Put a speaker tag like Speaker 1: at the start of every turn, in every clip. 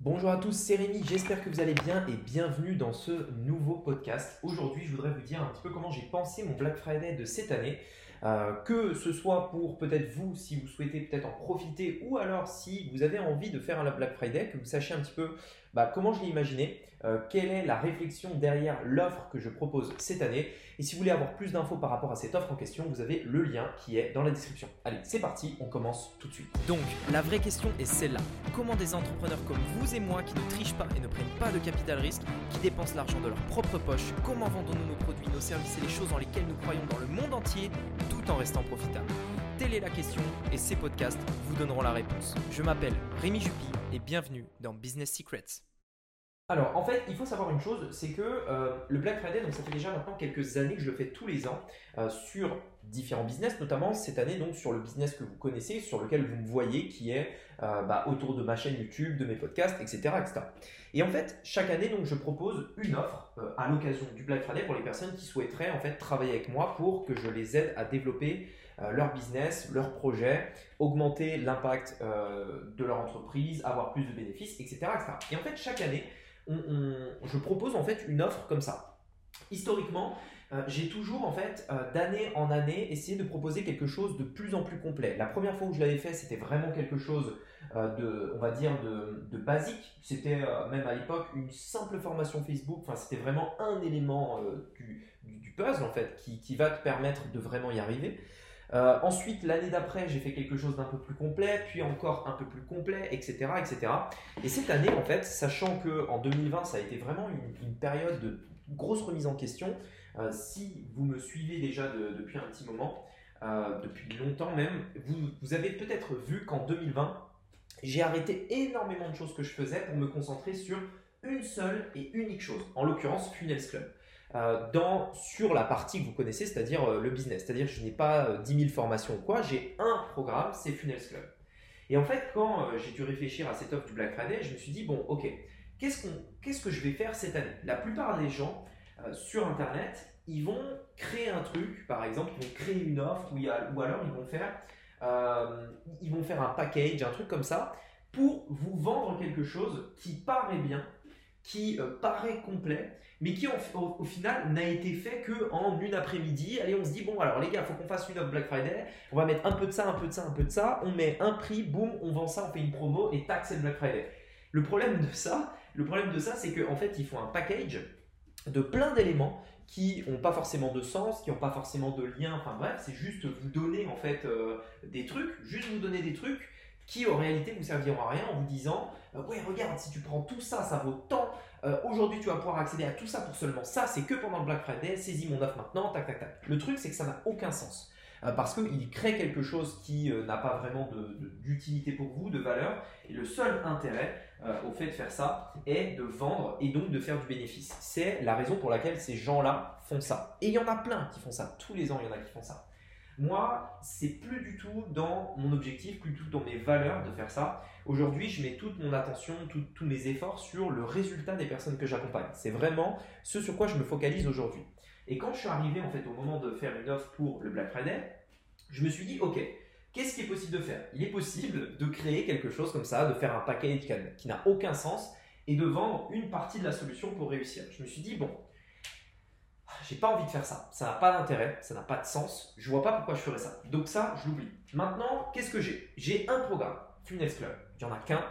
Speaker 1: Bonjour à tous, c'est Rémi, j'espère que vous allez bien et bienvenue dans ce nouveau podcast. Aujourd'hui, je voudrais vous dire un petit peu comment j'ai pensé mon Black Friday de cette année. Euh, que ce soit pour peut-être vous, si vous souhaitez peut-être en profiter, ou alors si vous avez envie de faire un Black Friday, que vous sachiez un petit peu bah, comment je l'ai imaginé, euh, quelle est la réflexion derrière l'offre que je propose cette année? Et si vous voulez avoir plus d'infos par rapport à cette offre en question, vous avez le lien qui est dans la description. Allez, c'est parti, on commence tout de suite.
Speaker 2: Donc, la vraie question est celle-là. Comment des entrepreneurs comme vous et moi qui ne trichent pas et ne prennent pas de capital risque, qui dépensent l'argent de leur propre poche, comment vendons-nous nos produits, nos services et les choses dans lesquelles nous croyons dans le monde entier tout en restant profitables? Telle est la question et ces podcasts vous donneront la réponse. Je m'appelle Rémi Jupy et bienvenue dans Business Secrets.
Speaker 1: Alors, en fait, il faut savoir une chose, c'est que euh, le Black Friday, donc ça fait déjà maintenant quelques années que je le fais tous les ans euh, sur différents business, notamment cette année donc sur le business que vous connaissez, sur lequel vous me voyez, qui est euh, bah, autour de ma chaîne YouTube, de mes podcasts, etc., etc. Et en fait, chaque année, donc, je propose une offre à l'occasion du Black Friday pour les personnes qui souhaiteraient en fait travailler avec moi pour que je les aide à développer leur business, leur projet, augmenter l'impact de leur entreprise, avoir plus de bénéfices, etc., etc. Et en fait, chaque année, je propose en fait une offre comme ça. Historiquement, euh, j'ai toujours en fait euh, d'année en année essayé de proposer quelque chose de plus en plus complet. La première fois où je l'avais fait, c'était vraiment quelque chose euh, de, on va dire, de, basique. C'était même à l'époque une simple formation Facebook. Enfin, c'était vraiment un élément du, puzzle en fait qui, qui, va te permettre de vraiment y arriver. Ensuite, l'année d'après, j'ai fait quelque chose d'un peu plus complet, puis encore un peu plus complet, etc., etc. Et cette année, en fait, sachant que en 2020, ça a été vraiment une, période de grosse remise en question. Euh, si vous me suivez déjà depuis un petit moment, euh, depuis longtemps même, vous, avez peut-être vu qu'en 2020, j'ai arrêté énormément de choses que je faisais pour me concentrer sur une seule et unique chose, en l'occurrence Funnels Club. Euh, dans, sur la partie que vous connaissez, c'est-à-dire le business. C'est-à-dire je n'ai pas 10 euh, 000 formations ou quoi, j'ai un programme, c'est Funnels Club. Et en fait, quand j'ai dû réfléchir à cette offre du Black Friday, je me suis dit, bon, ok, qu'est-ce, que je vais faire cette année? La plupart des gens sur Internet, ils vont créer un truc, par exemple, ils vont créer une offre, ou, alors ils vont, faire, ils vont faire un package, un truc comme ça, pour vous vendre quelque chose qui paraît bien, qui paraît complet, mais qui au, final n'a été fait que en une après-midi. Allez, on se dit bon alors les gars, faut qu'on fasse une offre Black Friday. On va mettre un peu de ça, un peu de ça, un peu de ça. On met un prix, boum, on vend ça, on fait une promo et tac, c'est le Black Friday. Le problème de ça, le problème de ça, c'est qu'en fait, il faut un package de plein d'éléments qui n'ont pas forcément de sens, qui n'ont pas forcément de lien. Enfin bref, c'est juste vous donner en fait euh, des trucs, juste vous donner des trucs qui en réalité vous serviront à rien en vous disant euh, ouais regarde si tu prends tout ça ça vaut tant euh, aujourd'hui tu vas pouvoir accéder à tout ça pour seulement ça c'est que pendant le Black Friday saisis mon offre maintenant tac tac tac le truc c'est que ça n'a aucun sens parce qu'il crée quelque chose qui n'a pas vraiment d'utilité pour vous de valeur. Et le seul intérêt au fait de faire ça est de vendre et donc de faire du bénéfice. C'est la raison pour laquelle ces gens là font ça. Et il y en a plein qui font ça. Tous les ans il y en a qui font ça moi, c'est plus du tout dans mon objectif, plus du tout dans mes valeurs de faire ça. Aujourd'hui, je mets toute mon attention, tous mes efforts sur le résultat des personnes que j'accompagne. C'est vraiment ce sur quoi je me focalise aujourd'hui. Et quand je suis arrivé en fait au moment de faire une offre pour le Black Friday, je me suis dit, ok, qu'est-ce qui est possible de faire? Il est possible de créer quelque chose comme ça, de faire un package qui n'a aucun sens et de vendre une partie de la solution pour réussir. Je me suis dit, bon, j'ai pas envie de faire ça. Ça n'a pas d'intérêt, ça n'a pas de sens. Je vois pas pourquoi je ferais ça. Donc ça, je l'oublie. Maintenant, qu'est-ce que j'ai? J'ai un programme, Funnels Club. Il n'y en a qu'un.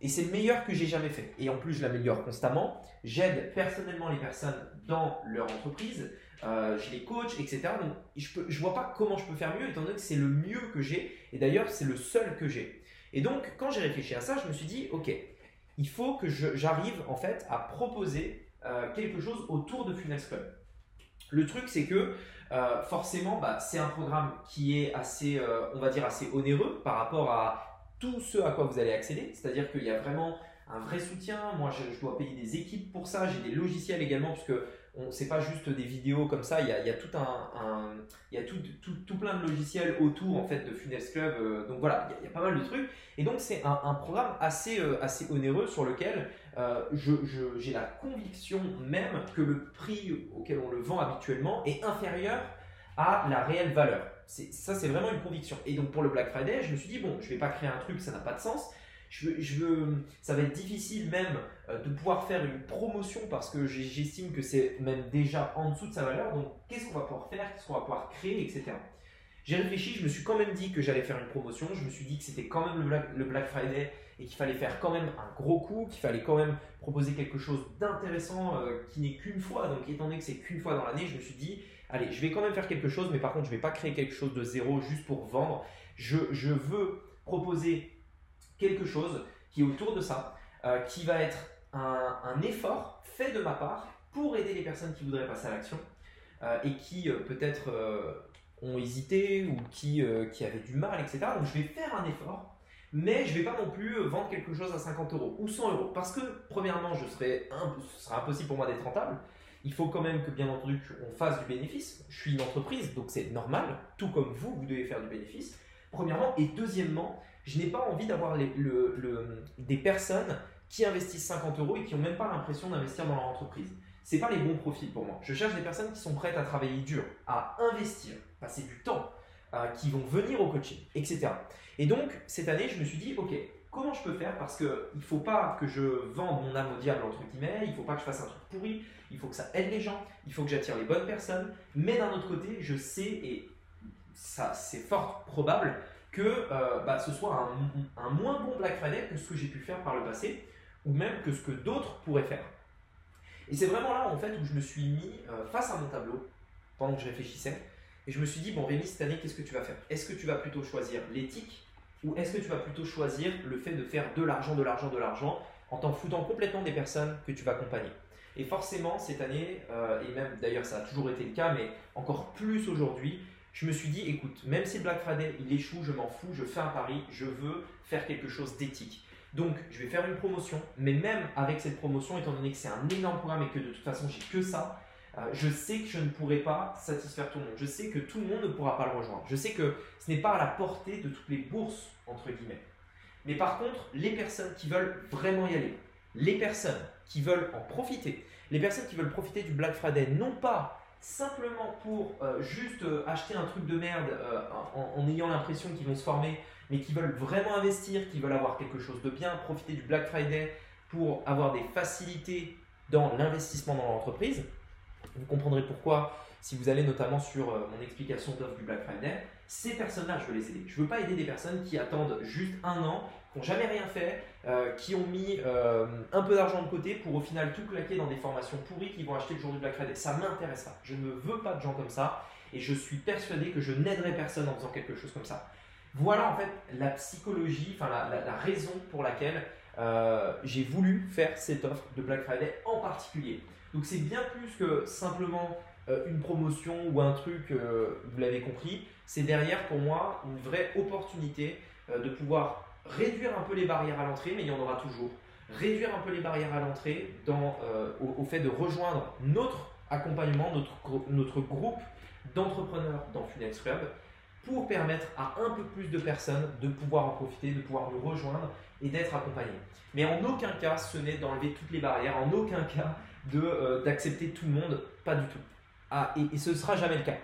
Speaker 1: Et c'est le meilleur que j'ai jamais fait. Et en plus, je l'améliore constamment. J'aide personnellement les personnes dans leur entreprise. Euh, je les coach, etc. Donc, je ne je vois pas comment je peux faire mieux, étant donné que c'est le mieux que j'ai. Et d'ailleurs, c'est le seul que j'ai. Et donc, quand j'ai réfléchi à ça, je me suis dit, OK, il faut que j'arrive en fait à proposer euh, quelque chose autour de Funnels Club. Le truc, c'est que euh, forcément, bah, c'est un programme qui est assez, euh, on va dire, assez onéreux par rapport à tout ce à quoi vous allez accéder. C'est-à-dire qu'il y a vraiment un vrai soutien. Moi, je, dois payer des équipes pour ça. J'ai des logiciels également, puisque c'est pas juste des vidéos comme ça. Il y a, tout un, il y a tout, tout, plein de logiciels autour en fait de Funnels Club. Euh, donc voilà, il y, a, pas mal de trucs. Et donc c'est un, programme assez, assez onéreux sur lequel euh, j'ai la conviction même que le prix auquel on le vend habituellement est inférieur à la réelle valeur. Ça, c'est vraiment une conviction. Et donc pour le Black Friday, je me suis dit, bon, je vais pas créer un truc, ça n'a pas de sens. je je ça va être difficile même euh, de pouvoir faire une promotion parce que j'estime que c'est même déjà en dessous de sa valeur. Donc, qu'est-ce qu'on va pouvoir faire, qu'est-ce qu'on va pouvoir créer, etc. J'ai réfléchi, je me suis quand même dit que j'allais faire une promotion. Je me suis dit que c'était quand même le Black, Friday et qu'il fallait faire quand même un gros coup, qu'il fallait quand même proposer quelque chose d'intéressant euh, qui n'est qu'une fois. Donc, étant donné que c'est qu'une fois dans l'année, je me suis dit, allez, je vais quand même faire quelque chose, mais par contre, je ne vais pas créer quelque chose de zéro juste pour vendre. Je, je veux proposer quelque chose qui est autour de ça, euh, qui va être un, effort fait de ma part pour aider les personnes qui voudraient passer à l'action euh, et qui euh, peut-être ont hésité ou qui, qui avaient du mal, etc. Donc je vais faire un effort, mais je ne vais pas non plus vendre quelque chose à 50 euros ou 100 euros parce que premièrement, je serais ce sera impossible pour moi d'être rentable. Il faut quand même que, bien entendu, on fasse du bénéfice. Je suis une entreprise, donc c'est normal, tout comme vous, vous devez faire du bénéfice. Premièrement, et deuxièmement, je n'ai pas envie d'avoir des personnes qui investissent 50 euros et qui n'ont même pas l'impression d'investir dans leur entreprise. Ce pas les bons profils pour moi. Je cherche des personnes qui sont prêtes à travailler dur, à investir, passer du temps, euh, qui vont venir au coaching, etc. Et donc, cette année, je me suis dit, ok, comment je peux faire? Parce qu'il ne faut pas que je vende mon âme au diable, entre guillemets, il ne faut pas que je fasse un truc pourri, il faut que ça aide les gens, il faut que j'attire les bonnes personnes. Mais d'un autre côté, je sais, et ça c'est fort probable, que euh, bah, ce soit un, moins bon Black Friday que ce que j'ai pu faire par le passé, ou même que ce que d'autres pourraient faire. Et c'est vraiment là en fait où je me suis mis euh, face à mon tableau pendant que je réfléchissais, et je me suis dit, bon Rémi, cette année, qu'est-ce que tu vas faire? Est-ce que tu vas plutôt choisir l'éthique, ou est-ce que tu vas plutôt choisir le fait de faire de l'argent, de l'argent, de l'argent, en t'en foutant complètement des personnes que tu vas accompagner? Et forcément, cette année, euh, et même d'ailleurs ça a toujours été le cas, mais encore plus aujourd'hui, je me suis dit, écoute, même si le Black Friday il échoue, je m'en fous, je fais un pari, je veux faire quelque chose d'éthique. Donc, je vais faire une promotion, mais même avec cette promotion, étant donné que c'est un énorme programme et que de toute façon, j'ai que ça, euh, je sais que je ne pourrai pas satisfaire tout le monde. Je sais que tout le monde ne pourra pas le rejoindre. Je sais que ce n'est pas à la portée de toutes les bourses, entre guillemets. Mais par contre, les personnes qui veulent vraiment y aller, les personnes qui veulent en profiter, les personnes qui veulent profiter du Black Friday, non pas simplement pour euh, juste euh, acheter un truc de merde euh, en, ayant l'impression qu'ils vont se former, mais qui veulent vraiment investir, qui veulent avoir quelque chose de bien, profiter du Black Friday pour avoir des facilités dans l'investissement dans l'entreprise. Vous comprendrez pourquoi si vous allez notamment sur mon explication d'offre du Black Friday. Ces personnes-là, je veux les aider. Je ne veux pas aider des personnes qui attendent juste un an qui n'ont jamais rien fait, euh, qui ont mis euh, un peu d'argent de côté pour au final tout claquer dans des formations pourries qui vont acheter le jour du Black Friday. Ça m'intéresse pas. Je ne veux pas de gens comme ça et je suis persuadé que je n'aiderai personne en faisant quelque chose comme ça. Voilà en fait la psychologie, enfin la, raison pour laquelle euh, j'ai voulu faire cette offre de Black Friday en particulier. Donc c'est bien plus que simplement une promotion ou un truc, vous l'avez compris, c'est derrière pour moi une vraie opportunité de pouvoir réduire un peu les barrières à l'entrée, mais il y en aura toujours. Réduire un peu les barrières à l'entrée euh, au, fait de rejoindre notre accompagnement, notre, notre groupe d'entrepreneurs dans Funex Club pour permettre à un peu plus de personnes de pouvoir en profiter, de pouvoir nous rejoindre et d'être accompagnés. Mais en aucun cas, ce n'est d'enlever toutes les barrières, en aucun cas euh, d'accepter tout le monde, pas du tout. Ah, et, ce ne sera jamais le cas.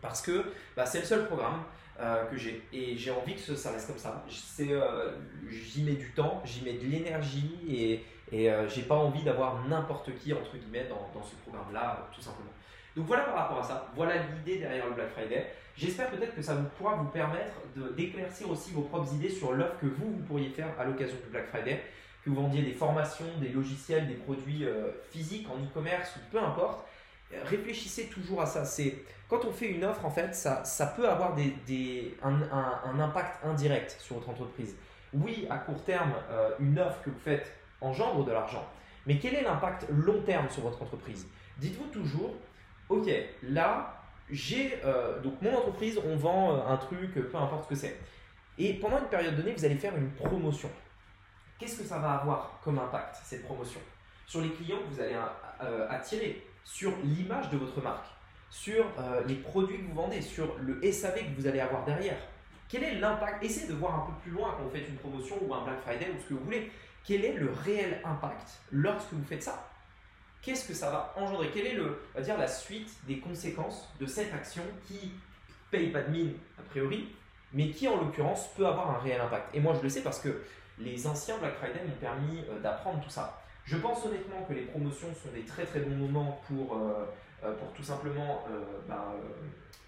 Speaker 1: Parce que bah, c'est le seul programme euh, que j'ai. Et j'ai envie que ça reste comme ça. Euh, j'y mets du temps, j'y mets de l'énergie et, et euh, j'ai pas envie d'avoir n'importe qui, entre guillemets, dans ce programme-là, tout simplement. Donc voilà par rapport à ça, voilà l'idée derrière le Black Friday. J'espère peut-être que ça vous pourra vous permettre d'éclaircir aussi vos propres idées sur l'offre que vous, vous pourriez faire à l'occasion du Black Friday, que vous vendiez des formations, des logiciels, des produits physiques en e-commerce ou peu importe. Réfléchissez toujours à ça. C'est quand on fait une offre, en fait, ça, ça peut avoir des, un, impact indirect sur votre entreprise. Oui, à court terme, euh, une offre que vous faites engendre de l'argent, mais quel est l'impact long terme sur votre entreprise? Dites-vous toujours, ok, là, j'ai euh, donc mon entreprise, on vend euh, un truc, peu importe ce que c'est. Et pendant une période donnée, vous allez faire une promotion. Qu'est-ce que ça va avoir comme impact, cette promotion? Sur les clients que vous allez attirer, sur l'image de votre marque sur euh, les produits que vous vendez, sur le SAV que vous allez avoir derrière. Quel est l'impact? Essayez de voir un peu plus loin quand vous faites une promotion ou un Black Friday ou ce que vous voulez. Quel est le réel impact lorsque vous faites ça? Qu'est-ce que ça va engendrer? Quelle est le, va dire, la suite des conséquences de cette action qui paye pas de mine a priori, mais qui en l'occurrence peut avoir un réel impact? Et moi je le sais parce que les anciens Black Friday m'ont permis d'apprendre tout ça. Je pense honnêtement que les promotions sont des très très bons moments pour, pour tout simplement ben,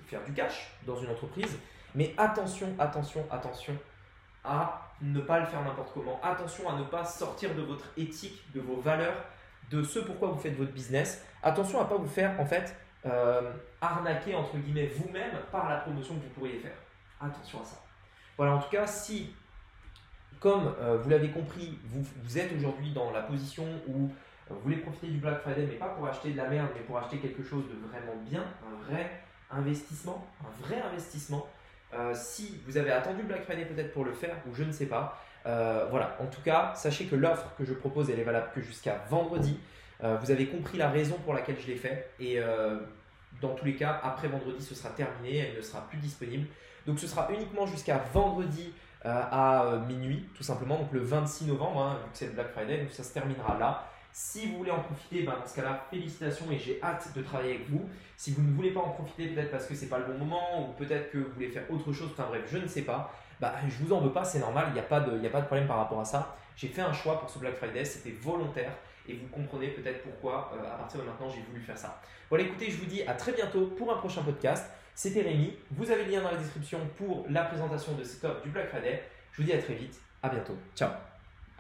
Speaker 1: faire du cash dans une entreprise. Mais attention, attention, attention à ne pas le faire n'importe comment. Attention à ne pas sortir de votre éthique, de vos valeurs, de ce pourquoi vous faites votre business. Attention à ne pas vous faire en fait euh, arnaquer entre guillemets vous-même par la promotion que vous pourriez faire. Attention à ça. Voilà, en tout cas, si, comme euh, vous l'avez compris, vous, êtes aujourd'hui dans la position où vous voulez profiter du Black Friday, mais pas pour acheter de la merde, mais pour acheter quelque chose de vraiment bien, un vrai investissement, un vrai investissement, euh, si vous avez attendu Black Friday peut-être pour le faire, ou je ne sais pas, euh, voilà, en tout cas, sachez que l'offre que je propose, elle est valable que jusqu'à vendredi. Euh, vous avez compris la raison pour laquelle je l'ai fait. Et dans tous les cas, après vendredi, ce sera terminé, elle ne sera plus disponible. Donc ce sera uniquement jusqu'à vendredi à minuit, tout simplement, donc le 26 novembre, hein, vu que c'est le Black Friday, donc ça se terminera là. Si vous voulez en profiter, ben dans ce cas-là, félicitations et j'ai hâte de travailler avec vous. Si vous ne voulez pas en profiter, peut-être parce que c'est pas le bon moment ou peut-être que vous voulez faire autre chose, enfin bref, je ne sais pas. Bah, je vous en veux pas, c'est normal, il n'y a, pas de, a pas de problème par rapport à ça. J'ai fait un choix pour ce Black Friday, c'était volontaire et vous comprenez peut-être pourquoi euh, à partir de maintenant j'ai voulu faire ça. Voilà, écoutez, je vous dis à très bientôt pour un prochain podcast. C'était Rémi, vous avez le lien dans la description pour la présentation de cette offre du Black Friday. Je vous dis à très vite, à bientôt, ciao